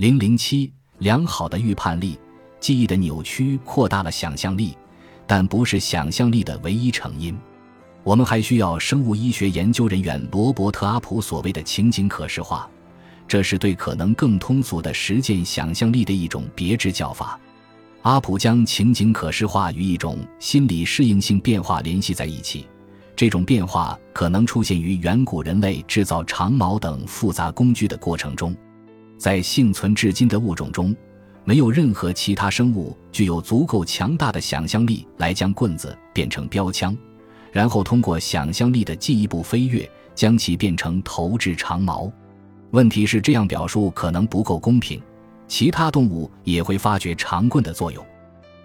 零零七，良好的预判力，记忆的扭曲扩大了想象力，但不是想象力的唯一成因。我们还需要生物医学研究人员罗伯特·阿普所谓的情景可视化，这是对可能更通俗的实践想象力的一种别致叫法。阿普将情景可视化与一种心理适应性变化联系在一起，这种变化可能出现于远古人类制造长矛等复杂工具的过程中。在幸存至今的物种中，没有任何其他生物具有足够强大的想象力来将棍子变成标枪。然后通过想象力的进一步飞跃，将其变成投掷长矛。问题是这样表述可能不够公平。其他动物也会发觉长棍的作用，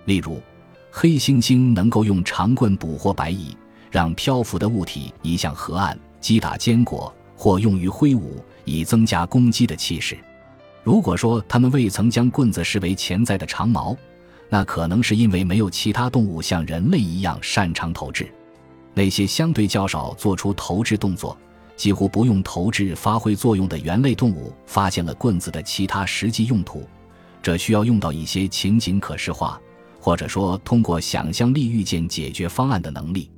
例如，黑猩猩能够用长棍捕获白蚁，让漂浮的物体移向河岸，击打坚果，或用于挥舞，以增加攻击的气势。如果说它们未曾将棍子视为潜在的长矛，那可能是因为没有其他动物像人类一样擅长投掷。那些相对较少做出投掷动作、几乎不用投掷发挥作用的猿类动物，发现了棍子的其他实际用途。这需要用到一些情景可视化，或者说通过想象力预见解决方案的能力。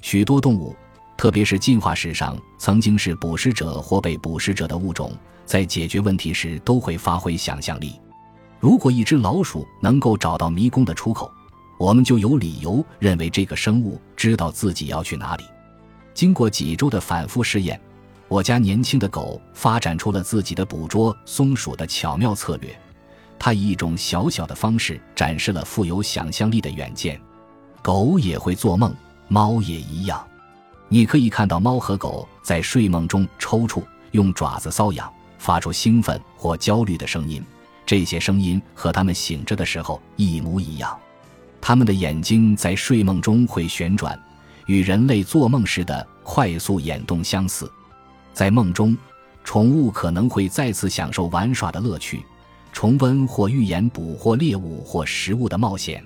许多动物，特别是进化史上曾经是捕食者或被捕食者的物种，在解决问题时都会发挥想象力。如果一只老鼠能够找到迷宫的出口，我们就有理由认为这个生物知道自己要去哪里。经过几周的反复试验，我家年轻的狗发展出了自己的捕捉松鼠的巧妙策略。它以一种小小的方式展示了富有想象力的远见。狗也会做梦，猫也一样。你可以看到猫和狗在睡梦中抽搐、用爪子搔痒、发出兴奋或焦虑的声音。这些声音和它们醒着的时候一模一样。他们的眼睛在睡梦中会旋转，与人类做梦时的快速眼动相似。在梦中，宠物可能会再次享受玩耍的乐趣，重温或预言捕获猎物或食物的冒险。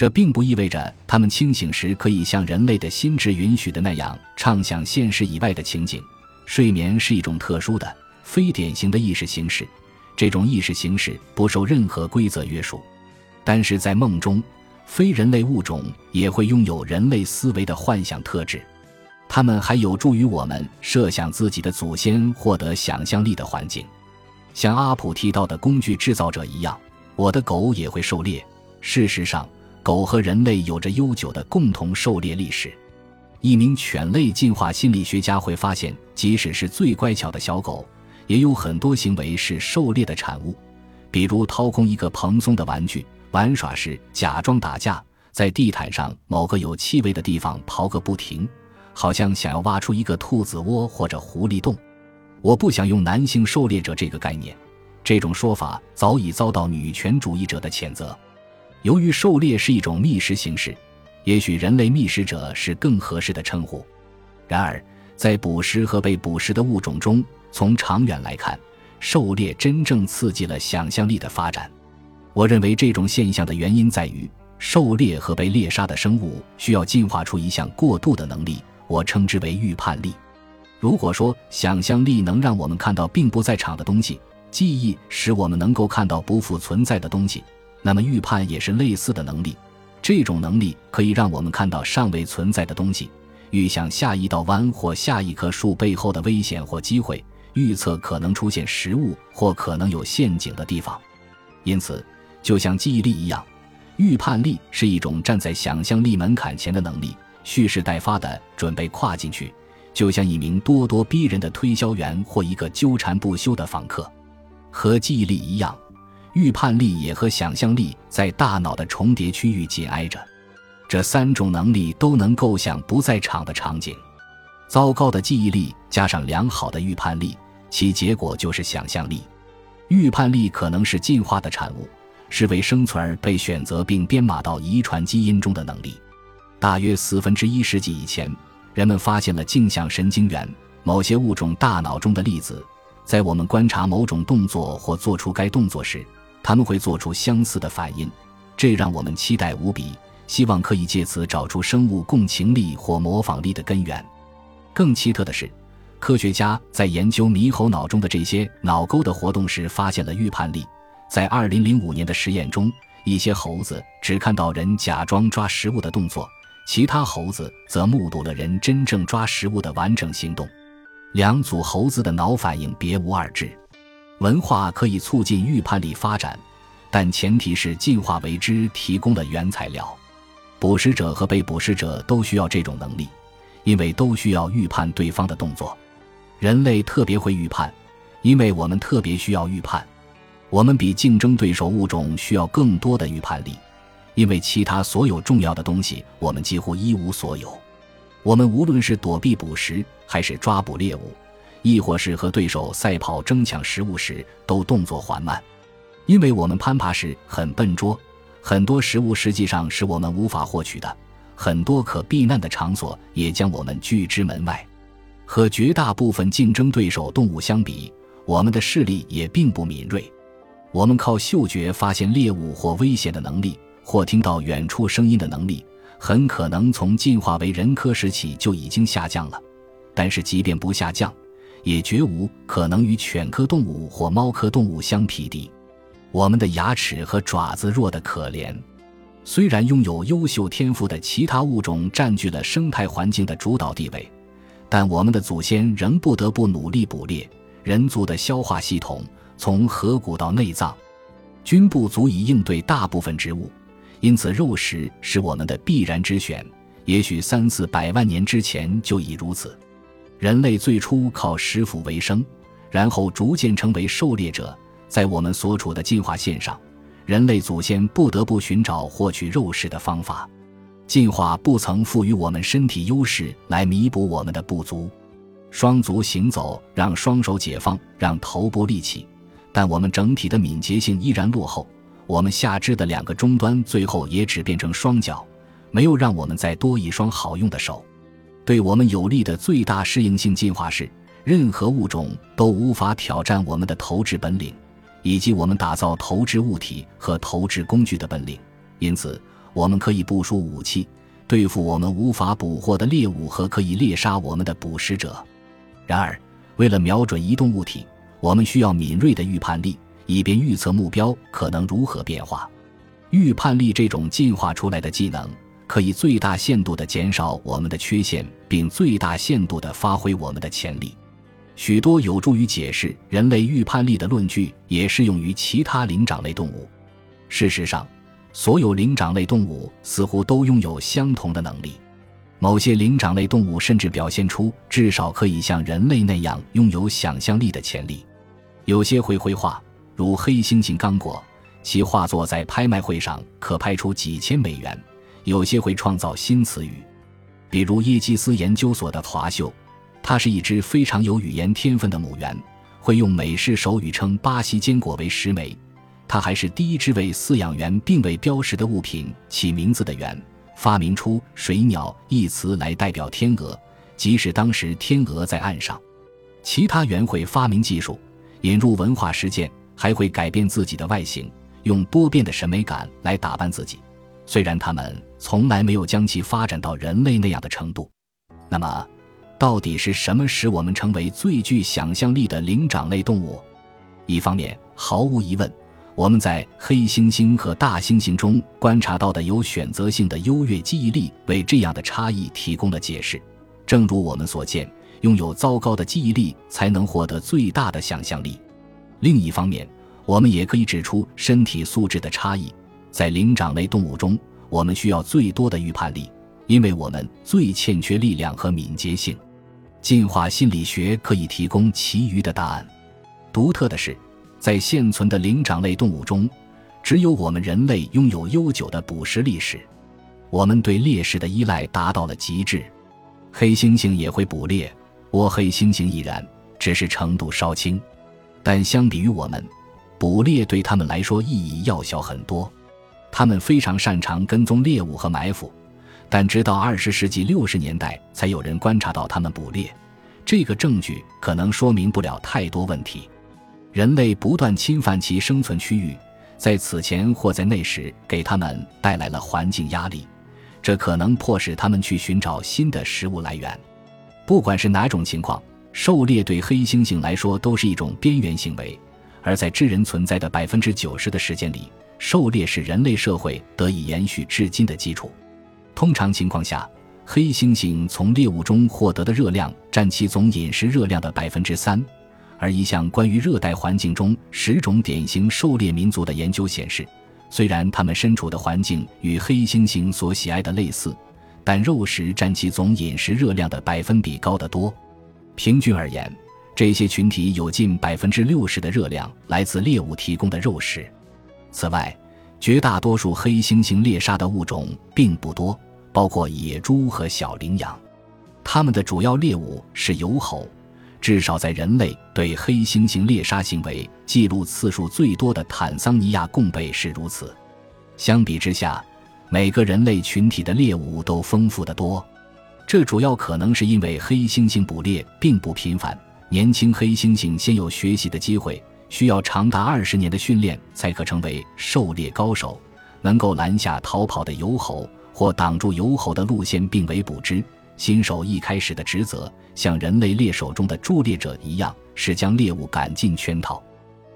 这并不意味着他们清醒时可以像人类的心智允许的那样畅想现实以外的情景。睡眠是一种特殊的、非典型的意识形式，这种意识形式不受任何规则约束，但是在梦中。非人类物种也会拥有人类思维的幻想特质，它们还有助于我们设想自己的祖先获得想象力的环境。像阿普提到的工具制造者一样，我的狗也会狩猎。事实上，狗和人类有着悠久的共同狩猎历史。一名犬类进化心理学家会发现，即使是最乖巧的小狗，也有很多行为是狩猎的产物，比如掏空一个蓬松的玩具。玩耍时假装打架，在地毯上某个有气味的地方刨个不停，好像想要挖出一个兔子窝或者狐狸洞。我不想用男性狩猎者这个概念，这种说法早已遭到女权主义者的谴责。由于狩猎是一种觅食形式，也许人类觅食者是更合适的称呼。然而，在捕食和被捕食的物种中，从长远来看，狩猎真正刺激了想象力的发展。我认为这种现象的原因在于，狩猎和被猎杀的生物需要进化出一项过渡的能力，我称之为预判力。如果说想象力能让我们看到并不在场的东西，记忆使我们能够看到不复存在的东西，那么预判也是类似的能力。这种能力可以让我们看到尚未存在的东西，预想下一道弯或下一棵树背后的危险或机会，预测可能出现食物或可能有陷阱的地方。因此。就像记忆力一样，预判力是一种站在想象力门槛前的能力，蓄势待发的准备跨进去，就像一名咄咄逼人的推销员或一个纠缠不休的访客。和记忆力一样，预判力也和想象力在大脑的重叠区域紧挨着。这三种能力都能构想不在场的场景。糟糕的记忆力加上良好的预判力，其结果就是想象力。预判力可能是进化的产物。是为生存而被选择并编码到遗传基因中的能力。大约四分之一世纪以前，人们发现了镜像神经元某些物种大脑中的粒子，在我们观察某种动作或做出该动作时，他们会做出相似的反应，这让我们期待无比，希望可以借此找出生物共情力或模仿力的根源。更奇特的是，科学家在研究猕猴脑中的这些脑沟的活动时，发现了预判力。在2005年的实验中，一些猴子只看到人假装抓食物的动作，其他猴子则目睹了人真正抓食物的完整行动。两组猴子的脑反应别无二致。文化可以促进预判力发展，但前提是进化为之提供了原材料。捕食者和被捕食者都需要这种能力，因为都需要预判对方的动作。人类特别会预判，因为我们特别需要预判。我们比竞争对手物种需要更多的预判力，因为其他所有重要的东西我们几乎一无所有。我们无论是躲避捕食，还是抓捕猎物，亦或是和对手赛跑争抢食物时，都动作缓慢，因为我们攀爬时很笨拙。很多食物实际上是我们无法获取的，很多可避难的场所也将我们拒之门外。和绝大部分竞争对手动物相比，我们的视力也并不敏锐。我们靠嗅觉发现猎物或危险的能力，或听到远处声音的能力，很可能从进化为人科时起就已经下降了。但是，即便不下降，也绝无可能与犬科动物或猫科动物相匹敌。我们的牙齿和爪子弱得可怜，虽然拥有优秀天赋的其他物种占据了生态环境的主导地位，但我们的祖先仍不得不努力捕猎。人族的消化系统从颌骨到内脏，均不足以应对大部分植物，因此肉食是我们的必然之选。也许三四百万年之前就已如此。人类最初靠食腐为生，然后逐渐成为狩猎者。在我们所处的进化线上，人类祖先不得不寻找获取肉食的方法。进化不曾赋予我们身体优势来弥补我们的不足。双足行走让双手解放，让头部立起，但我们整体的敏捷性依然落后。我们下肢的两个终端最后也只变成双脚，没有让我们再多一双好用的手。对我们有利的最大适应性进化是，任何物种都无法挑战我们的投掷本领。以及我们打造投掷物体和投掷工具的本领，因此我们可以部署武器对付我们无法捕获的猎物和可以猎杀我们的捕食者。然而，为了瞄准移动物体，我们需要敏锐的预判力，以便预测目标可能如何变化。预判力这种进化出来的技能，可以最大限度地减少我们的缺陷，并最大限度地发挥我们的潜力。许多有助于解释人类预判力的论据也适用于其他灵长类动物。事实上，所有灵长类动物似乎都拥有相同的能力。某些灵长类动物甚至表现出至少可以像人类那样拥有想象力的潜力。有些会绘画，如黑猩猩刚果，其画作在拍卖会上可拍出几千美元；有些会创造新词语，比如耶基斯研究所的华秀。它是一只非常有语言天分的母猿，会用美式手语称巴西坚果为石莓。它还是第一只为饲养员并未标识的物品起名字的猿，发明出“水鸟”一词来代表天鹅，即使当时天鹅在岸上。其他猿会发明技术，引入文化实践，还会改变自己的外形，用多变的审美感来打扮自己。虽然它们从来没有将其发展到人类那样的程度，那么。到底是什么使我们成为最具想象力的灵长类动物？一方面，毫无疑问，我们在黑猩猩和大猩猩中观察到的有选择性的优越记忆力，为这样的差异提供了解释。正如我们所见，拥有糟糕的记忆力才能获得最大的想象力。另一方面，我们也可以指出身体素质的差异。在灵长类动物中，我们需要最多的预判力，因为我们最欠缺力量和敏捷性。进化心理学可以提供其余的答案。独特的是，在现存的灵长类动物中，只有我们人类拥有悠久的捕食历史。我们对猎食的依赖达到了极致。黑猩猩也会捕猎，倭黑猩猩亦然，只是程度稍轻。但相比于我们，捕猎对他们来说意义要小很多。他们非常擅长跟踪猎物和埋伏。但直到二十世纪六十年代，才有人观察到他们捕猎。这个证据可能说明不了太多问题。人类不断侵犯其生存区域，在此前或在那时给他们带来了环境压力，这可能迫使他们去寻找新的食物来源。不管是哪种情况，狩猎对黑猩猩来说都是一种边缘行为，而在智人存在的百分之九十的时间里，狩猎是人类社会得以延续至今的基础。通常情况下，黑猩猩从猎物中获得的热量占其总饮食热量的百分之三。而一项关于热带环境中十种典型狩猎民族的研究显示，虽然他们身处的环境与黑猩猩所喜爱的类似，但肉食占其总饮食热量的百分比高得多。平均而言，这些群体有近百分之六十的热量来自猎物提供的肉食。此外，绝大多数黑猩猩猎杀的物种并不多，包括野猪和小羚羊，它们的主要猎物是疣猴。至少在人类对黑猩猩猎杀行为记录次数最多的坦桑尼亚贡贝是如此。相比之下，每个人类群体的猎物都丰富得多。这主要可能是因为黑猩猩捕猎并不频繁，年轻黑猩猩先有学习的机会，需要长达二十年的训练才可成为狩猎高手，能够拦下逃跑的游猴或挡住游猴的路线并为捕之。新手一开始的职责，像人类猎手中的助猎者一样，是将猎物赶进圈套。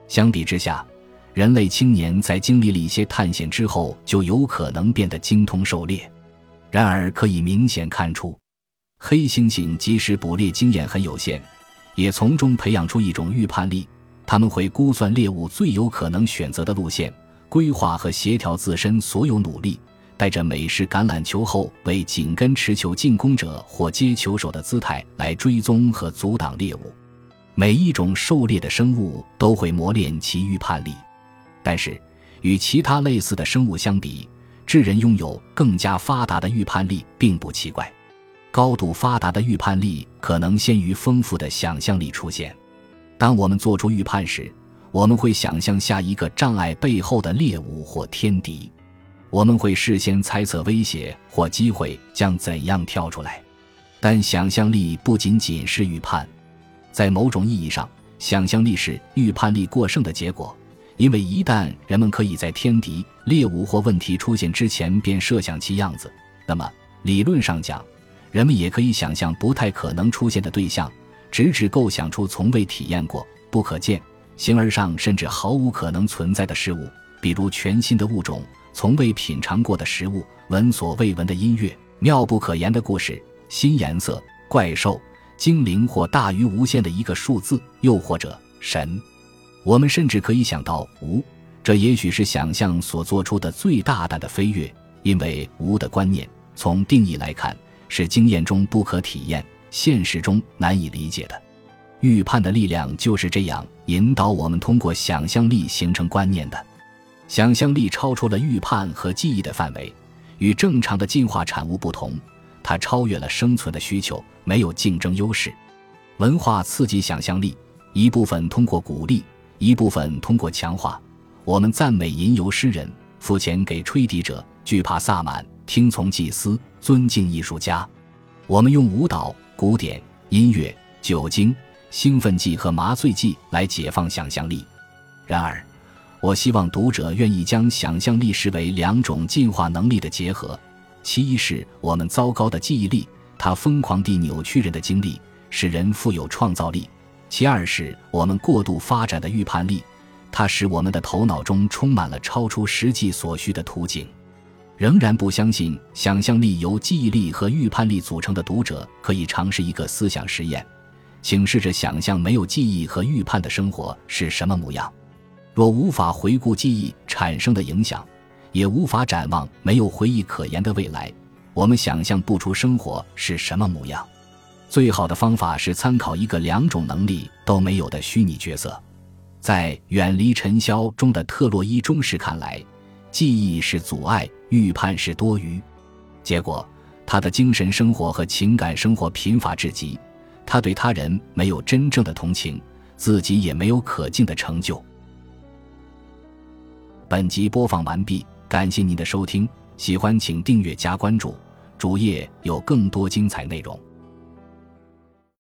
相比之下，人类青年在经历了一些探险之后，就有可能变得精通狩猎。然而，可以明显看出，黑猩猩即使捕猎经验很有限，也从中培养出一种预判力。他们会估算猎物最有可能选择的路线，规划和协调自身所有努力。带着美式橄榄球后为紧跟持球进攻者或接球手的姿态来追踪和阻挡猎物。每一种狩猎的生物都会磨练其预判力，但是与其他类似的生物相比，智人拥有更加发达的预判力并不奇怪。高度发达的预判力可能先于丰富的想象力出现。当我们做出预判时，我们会想象下一个障碍背后的猎物或天敌。我们会事先猜测威胁或机会将怎样跳出来，但想象力不仅仅是预判，在某种意义上，想象力是预判力过剩的结果。因为一旦人们可以在天敌、猎物或问题出现之前便设想其样子，那么理论上讲，人们也可以想象不太可能出现的对象，直至构想出从未体验过、不可见、形而上甚至毫无可能存在的事物，比如全新的物种。从未品尝过的食物，闻所未闻的音乐，妙不可言的故事，新颜色，怪兽，精灵或大于无限的一个数字，又或者神。我们甚至可以想到无，这也许是想象所做出的最大胆的飞跃，因为无的观念，从定义来看，是经验中不可体验、现实中难以理解的。预判的力量就是这样引导我们通过想象力形成观念的。想象力超出了预判和记忆的范围，与正常的进化产物不同，它超越了生存的需求，没有竞争优势。文化刺激想象力，一部分通过鼓励，一部分通过强化。我们赞美吟游诗人，付钱给吹笛者，惧怕萨满，听从祭司，尊敬艺术家。我们用舞蹈、古典音乐、酒精、兴奋剂和麻醉剂来解放想象力。然而。我希望读者愿意将想象力视为两种进化能力的结合，其一是我们糟糕的记忆力，它疯狂地扭曲人的经历，使人富有创造力；其二是我们过度发展的预判力，它使我们的头脑中充满了超出实际所需的途径。仍然不相信想象力由记忆力和预判力组成的读者，可以尝试一个思想实验，请试着想象没有记忆和预判的生活是什么模样。若无法回顾记忆产生的影响，也无法展望没有回忆可言的未来，我们想象不出生活是什么模样。最好的方法是参考一个两种能力都没有的虚拟角色。在《远离尘嚣》中的特洛伊中士看来，记忆是阻碍，预判是多余。结果，他的精神生活和情感生活贫乏至极，他对他人没有真正的同情，自己也没有可敬的成就。本集播放完毕，感谢您的收听，喜欢请订阅加关注，主页有更多精彩内容。